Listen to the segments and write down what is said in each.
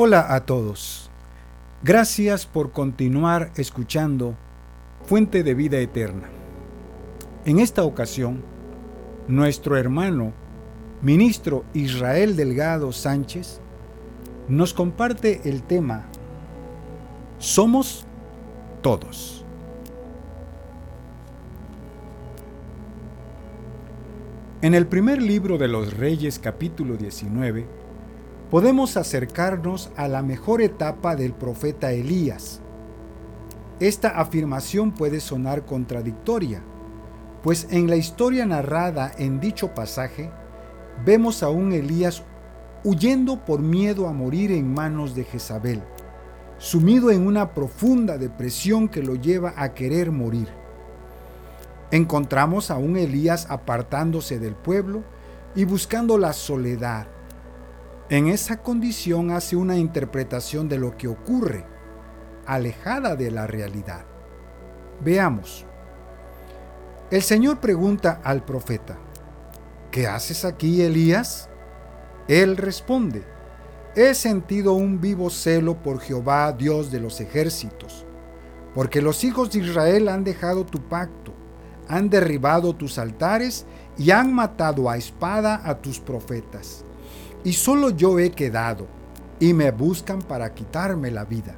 Hola a todos. Gracias por continuar escuchando Fuente de Vida Eterna. En esta ocasión, nuestro hermano, ministro Israel Delgado Sánchez, nos comparte el tema Somos todos. En el primer libro de los Reyes capítulo 19, podemos acercarnos a la mejor etapa del profeta Elías. Esta afirmación puede sonar contradictoria, pues en la historia narrada en dicho pasaje, vemos a un Elías huyendo por miedo a morir en manos de Jezabel, sumido en una profunda depresión que lo lleva a querer morir. Encontramos a un Elías apartándose del pueblo y buscando la soledad, en esa condición hace una interpretación de lo que ocurre, alejada de la realidad. Veamos. El Señor pregunta al profeta, ¿qué haces aquí, Elías? Él responde, he sentido un vivo celo por Jehová, Dios de los ejércitos, porque los hijos de Israel han dejado tu pacto, han derribado tus altares y han matado a espada a tus profetas y solo yo he quedado, y me buscan para quitarme la vida.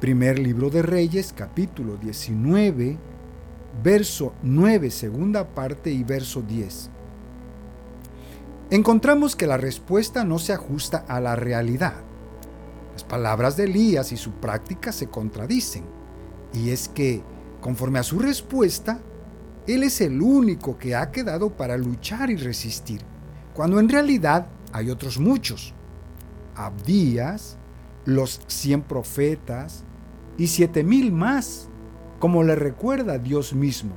Primer libro de Reyes, capítulo 19, verso 9, segunda parte y verso 10. Encontramos que la respuesta no se ajusta a la realidad. Las palabras de Elías y su práctica se contradicen. Y es que, conforme a su respuesta, él es el único que ha quedado para luchar y resistir cuando en realidad hay otros muchos. Abdías, los cien profetas y siete mil más, como le recuerda Dios mismo.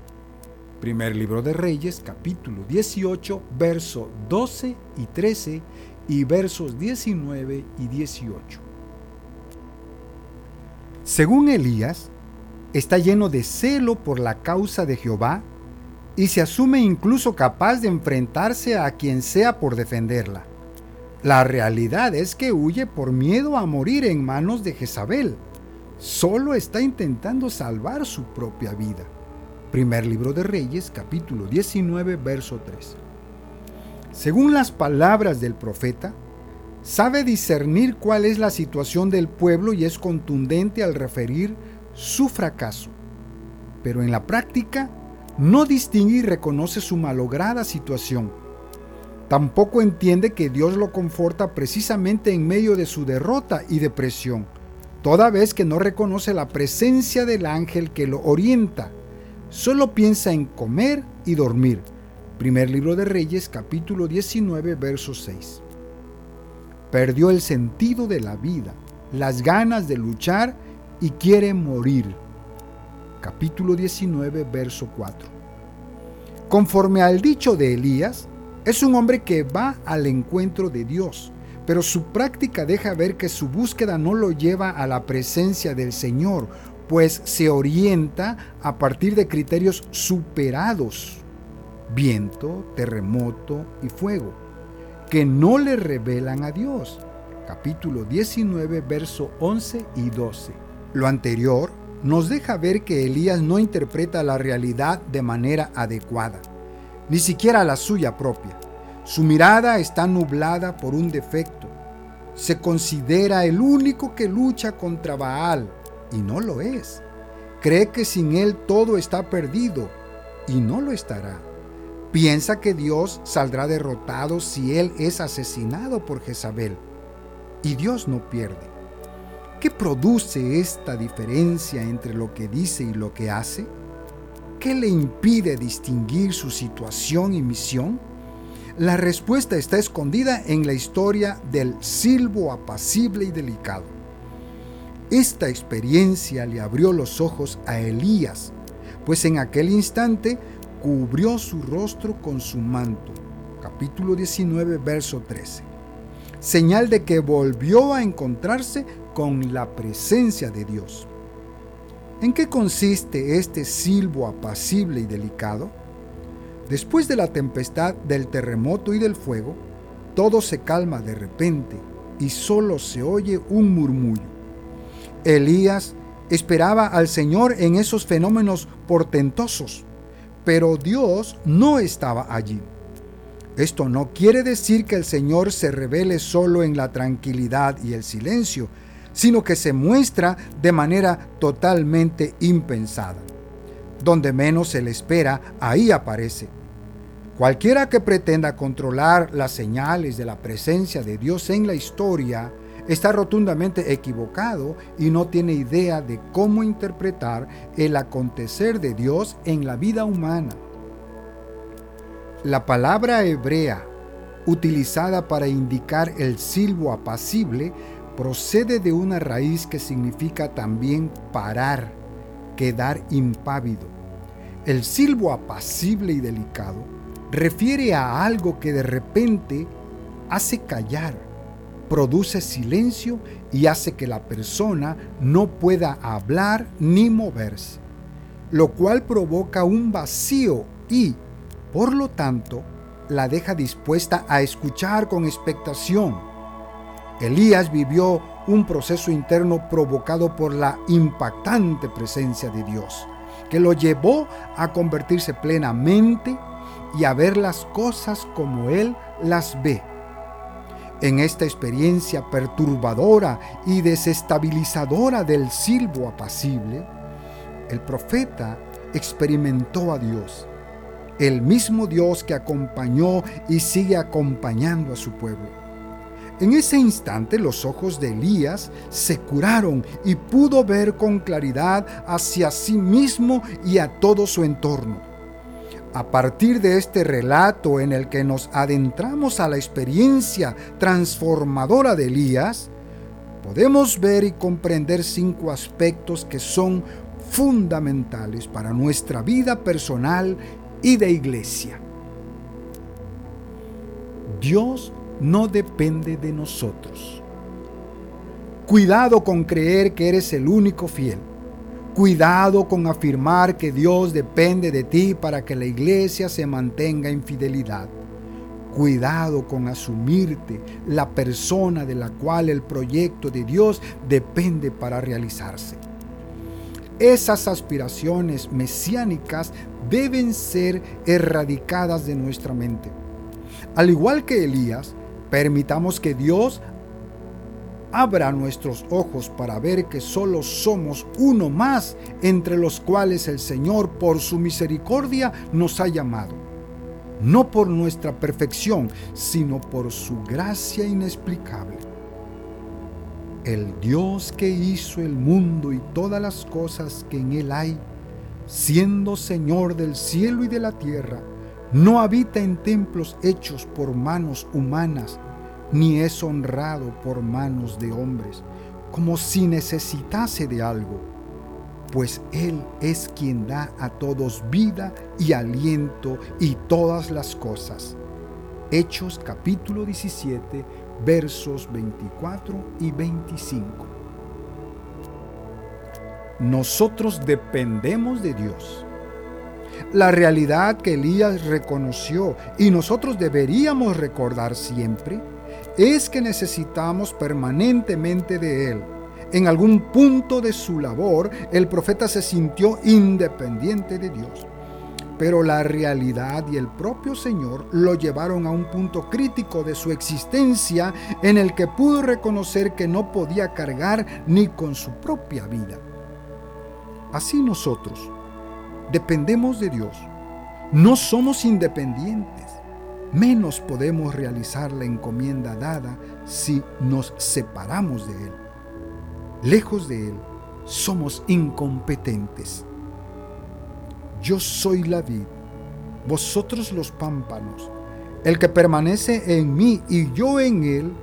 Primer libro de Reyes, capítulo 18, verso 12 y 13 y versos 19 y 18. Según Elías, está lleno de celo por la causa de Jehová y se asume incluso capaz de enfrentarse a quien sea por defenderla. La realidad es que huye por miedo a morir en manos de Jezabel. Solo está intentando salvar su propia vida. Primer libro de Reyes, capítulo 19, verso 3. Según las palabras del profeta, sabe discernir cuál es la situación del pueblo y es contundente al referir su fracaso. Pero en la práctica no distingue y reconoce su malograda situación. Tampoco entiende que Dios lo conforta precisamente en medio de su derrota y depresión, toda vez que no reconoce la presencia del ángel que lo orienta. Solo piensa en comer y dormir. Primer libro de Reyes, capítulo 19, verso 6. Perdió el sentido de la vida, las ganas de luchar y quiere morir capítulo 19, verso 4. Conforme al dicho de Elías, es un hombre que va al encuentro de Dios, pero su práctica deja ver que su búsqueda no lo lleva a la presencia del Señor, pues se orienta a partir de criterios superados, viento, terremoto y fuego, que no le revelan a Dios. Capítulo 19, verso 11 y 12. Lo anterior nos deja ver que Elías no interpreta la realidad de manera adecuada, ni siquiera la suya propia. Su mirada está nublada por un defecto. Se considera el único que lucha contra Baal, y no lo es. Cree que sin él todo está perdido, y no lo estará. Piensa que Dios saldrá derrotado si él es asesinado por Jezabel, y Dios no pierde. ¿Qué produce esta diferencia entre lo que dice y lo que hace? ¿Qué le impide distinguir su situación y misión? La respuesta está escondida en la historia del silbo apacible y delicado. Esta experiencia le abrió los ojos a Elías, pues en aquel instante cubrió su rostro con su manto. Capítulo 19, verso 13. Señal de que volvió a encontrarse con la presencia de Dios. ¿En qué consiste este silbo apacible y delicado? Después de la tempestad, del terremoto y del fuego, todo se calma de repente y solo se oye un murmullo. Elías esperaba al Señor en esos fenómenos portentosos, pero Dios no estaba allí. Esto no quiere decir que el Señor se revele solo en la tranquilidad y el silencio, sino que se muestra de manera totalmente impensada. Donde menos se le espera, ahí aparece. Cualquiera que pretenda controlar las señales de la presencia de Dios en la historia está rotundamente equivocado y no tiene idea de cómo interpretar el acontecer de Dios en la vida humana. La palabra hebrea utilizada para indicar el silbo apacible procede de una raíz que significa también parar, quedar impávido. El silbo apacible y delicado refiere a algo que de repente hace callar, produce silencio y hace que la persona no pueda hablar ni moverse, lo cual provoca un vacío y, por lo tanto, la deja dispuesta a escuchar con expectación Elías vivió un proceso interno provocado por la impactante presencia de Dios, que lo llevó a convertirse plenamente y a ver las cosas como Él las ve. En esta experiencia perturbadora y desestabilizadora del silbo apacible, el profeta experimentó a Dios, el mismo Dios que acompañó y sigue acompañando a su pueblo. En ese instante los ojos de Elías se curaron y pudo ver con claridad hacia sí mismo y a todo su entorno. A partir de este relato en el que nos adentramos a la experiencia transformadora de Elías, podemos ver y comprender cinco aspectos que son fundamentales para nuestra vida personal y de iglesia. Dios no depende de nosotros. Cuidado con creer que eres el único fiel. Cuidado con afirmar que Dios depende de ti para que la iglesia se mantenga en fidelidad. Cuidado con asumirte la persona de la cual el proyecto de Dios depende para realizarse. Esas aspiraciones mesiánicas deben ser erradicadas de nuestra mente. Al igual que Elías, Permitamos que Dios abra nuestros ojos para ver que solo somos uno más entre los cuales el Señor por su misericordia nos ha llamado. No por nuestra perfección, sino por su gracia inexplicable. El Dios que hizo el mundo y todas las cosas que en él hay, siendo Señor del cielo y de la tierra, no habita en templos hechos por manos humanas, ni es honrado por manos de hombres, como si necesitase de algo, pues Él es quien da a todos vida y aliento y todas las cosas. Hechos capítulo 17, versos 24 y 25. Nosotros dependemos de Dios la realidad que Elías reconoció y nosotros deberíamos recordar siempre es que necesitamos permanentemente de Él. En algún punto de su labor, el profeta se sintió independiente de Dios. Pero la realidad y el propio Señor lo llevaron a un punto crítico de su existencia en el que pudo reconocer que no podía cargar ni con su propia vida. Así nosotros, dependemos de Dios. No somos independientes. Menos podemos realizar la encomienda dada si nos separamos de Él. Lejos de Él, somos incompetentes. Yo soy la vid, vosotros los pámpanos. El que permanece en mí y yo en él,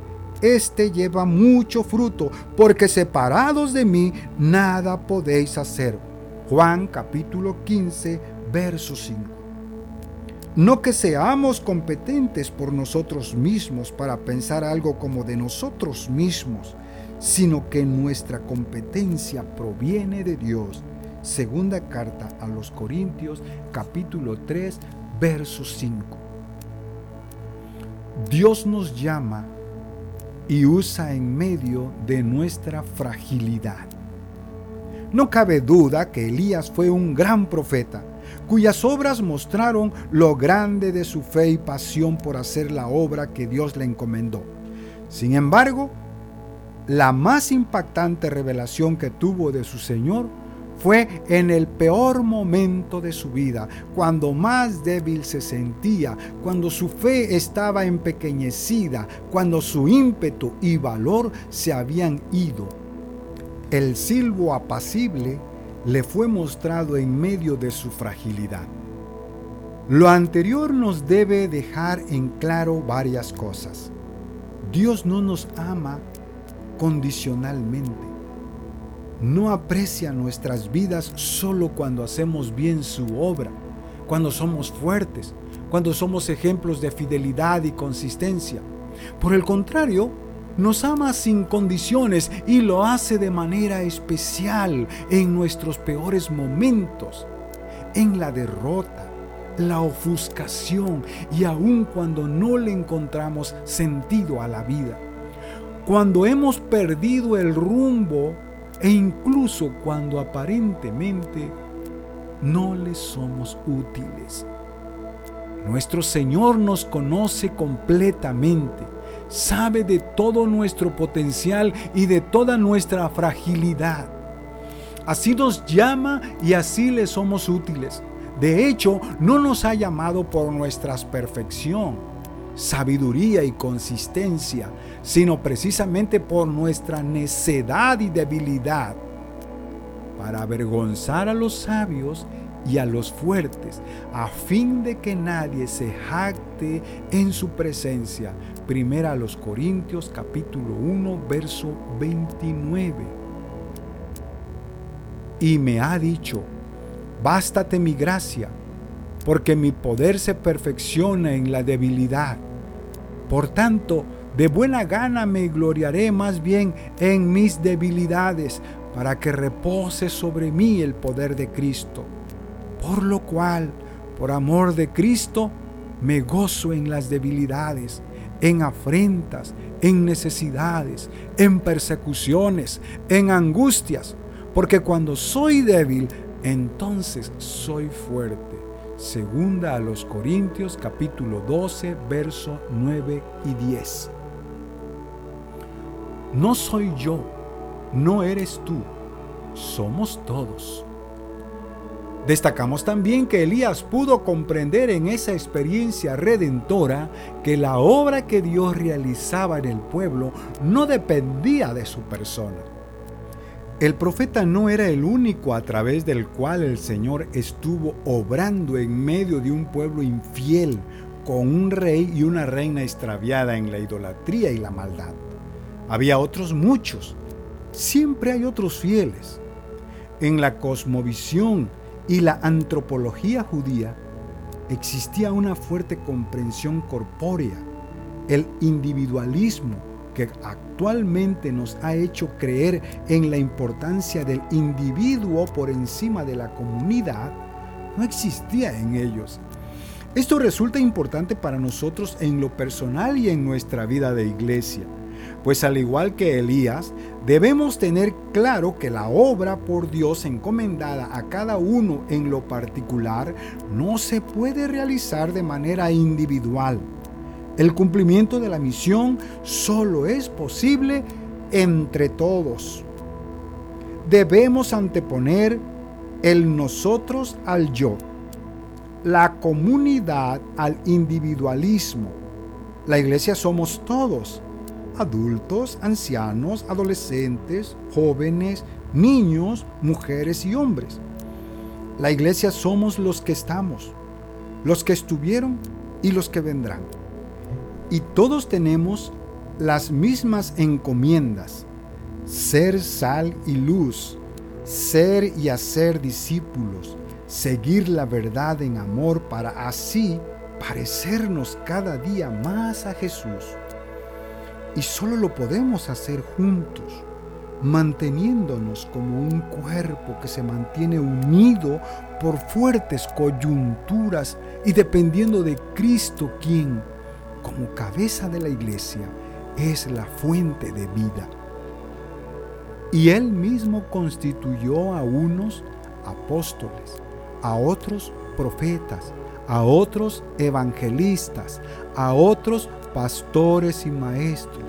éste lleva mucho fruto, porque separados de mí nada podéis hacer. Juan capítulo 15, verso 5. No que seamos competentes por nosotros mismos para pensar algo como de nosotros mismos, sino que nuestra competencia proviene de Dios. Segunda carta a los Corintios capítulo 3, verso 5. Dios nos llama y usa en medio de nuestra fragilidad. No cabe duda que Elías fue un gran profeta, cuyas obras mostraron lo grande de su fe y pasión por hacer la obra que Dios le encomendó. Sin embargo, la más impactante revelación que tuvo de su Señor fue en el peor momento de su vida, cuando más débil se sentía, cuando su fe estaba empequeñecida, cuando su ímpetu y valor se habían ido. El silbo apacible le fue mostrado en medio de su fragilidad. Lo anterior nos debe dejar en claro varias cosas. Dios no nos ama condicionalmente no aprecia nuestras vidas solo cuando hacemos bien su obra, cuando somos fuertes, cuando somos ejemplos de fidelidad y consistencia. Por el contrario, nos ama sin condiciones y lo hace de manera especial en nuestros peores momentos, en la derrota, la ofuscación y aun cuando no le encontramos sentido a la vida. Cuando hemos perdido el rumbo e incluso cuando aparentemente no le somos útiles. Nuestro Señor nos conoce completamente, sabe de todo nuestro potencial y de toda nuestra fragilidad. Así nos llama y así le somos útiles. De hecho, no nos ha llamado por nuestra perfección, sabiduría y consistencia, sino precisamente por nuestra necedad y debilidad, para avergonzar a los sabios y a los fuertes, a fin de que nadie se jacte en su presencia. Primera a los Corintios capítulo 1 verso 29. Y me ha dicho, bástate mi gracia, porque mi poder se perfecciona en la debilidad. Por tanto, de buena gana me gloriaré más bien en mis debilidades, para que repose sobre mí el poder de Cristo. Por lo cual, por amor de Cristo, me gozo en las debilidades, en afrentas, en necesidades, en persecuciones, en angustias, porque cuando soy débil, entonces soy fuerte. Segunda a los Corintios capítulo 12, verso 9 y 10. No soy yo, no eres tú, somos todos. Destacamos también que Elías pudo comprender en esa experiencia redentora que la obra que Dios realizaba en el pueblo no dependía de su persona el profeta no era el único a través del cual el Señor estuvo obrando en medio de un pueblo infiel, con un rey y una reina extraviada en la idolatría y la maldad. Había otros muchos. Siempre hay otros fieles. En la cosmovisión y la antropología judía existía una fuerte comprensión corpórea, el individualismo, que actualmente nos ha hecho creer en la importancia del individuo por encima de la comunidad, no existía en ellos. Esto resulta importante para nosotros en lo personal y en nuestra vida de iglesia, pues al igual que Elías, debemos tener claro que la obra por Dios encomendada a cada uno en lo particular no se puede realizar de manera individual el cumplimiento de la misión solo es posible entre todos. Debemos anteponer el nosotros al yo, la comunidad al individualismo. La iglesia somos todos, adultos, ancianos, adolescentes, jóvenes, niños, mujeres y hombres. La iglesia somos los que estamos, los que estuvieron y los que vendrán. Y todos tenemos las mismas encomiendas, ser sal y luz, ser y hacer discípulos, seguir la verdad en amor para así parecernos cada día más a Jesús. Y solo lo podemos hacer juntos, manteniéndonos como un cuerpo que se mantiene unido por fuertes coyunturas y dependiendo de Cristo quien como cabeza de la iglesia, es la fuente de vida. Y él mismo constituyó a unos apóstoles, a otros profetas, a otros evangelistas, a otros pastores y maestros,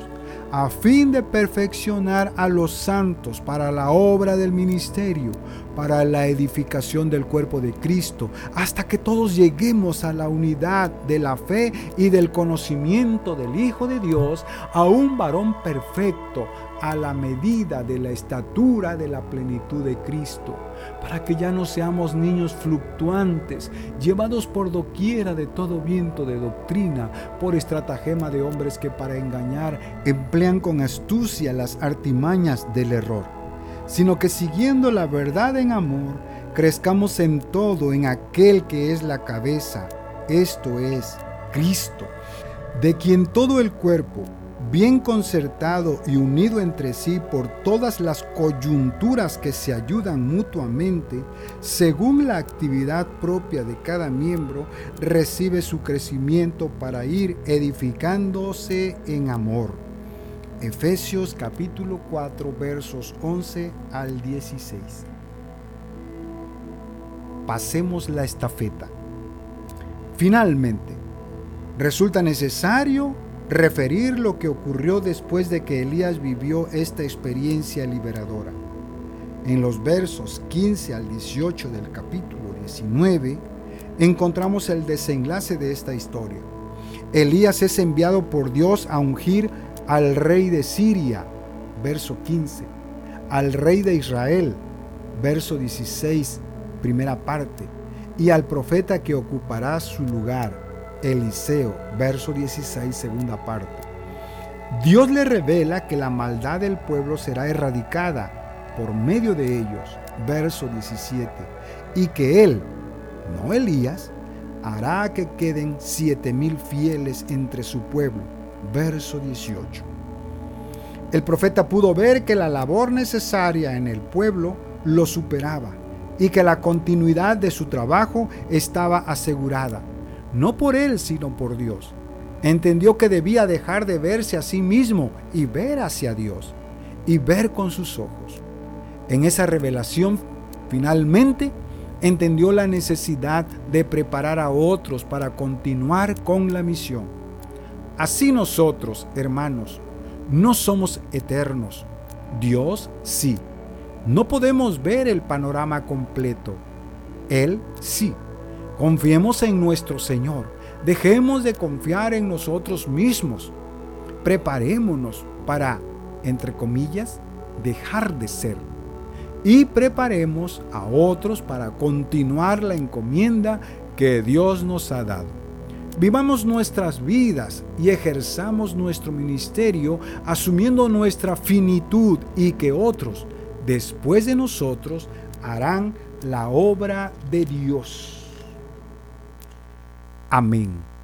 a fin de perfeccionar a los santos para la obra del ministerio, para la edificación del cuerpo de Cristo, hasta que todos lleguemos a la unidad de la fe y del conocimiento del Hijo de Dios, a un varón perfecto, a la medida de la estatura de la plenitud de Cristo, para que ya no seamos niños fluctuantes, llevados por doquiera de todo viento de doctrina, por estratagema de hombres que para engañar emplean con astucia las artimañas del error, sino que siguiendo la verdad en amor, crezcamos en todo en aquel que es la cabeza, esto es, Cristo, de quien todo el cuerpo, bien concertado y unido entre sí por todas las coyunturas que se ayudan mutuamente, según la actividad propia de cada miembro, recibe su crecimiento para ir edificándose en amor. Efesios capítulo 4 versos 11 al 16. Pasemos la estafeta. Finalmente, resulta necesario referir lo que ocurrió después de que Elías vivió esta experiencia liberadora. En los versos 15 al 18 del capítulo 19 encontramos el desenlace de esta historia. Elías es enviado por Dios a ungir al rey de Siria, verso 15, al rey de Israel, verso 16, primera parte, y al profeta que ocupará su lugar, Eliseo, verso 16, segunda parte. Dios le revela que la maldad del pueblo será erradicada por medio de ellos, verso 17, y que él, no Elías, hará que queden siete mil fieles entre su pueblo, verso 18. El profeta pudo ver que la labor necesaria en el pueblo lo superaba y que la continuidad de su trabajo estaba asegurada no por él, sino por Dios. Entendió que debía dejar de verse a sí mismo y ver hacia Dios, y ver con sus ojos. En esa revelación, finalmente, entendió la necesidad de preparar a otros para continuar con la misión. Así nosotros, hermanos, no somos eternos. Dios sí. No podemos ver el panorama completo. Él sí. Confiemos en nuestro Señor. Dejemos de confiar en nosotros mismos. Preparémonos para, entre comillas, dejar de ser. Y preparemos a otros para continuar la encomienda que Dios nos ha dado. Vivamos nuestras vidas y ejerzamos nuestro ministerio asumiendo nuestra finitud y que otros, después de nosotros, harán la obra de Dios. Amém.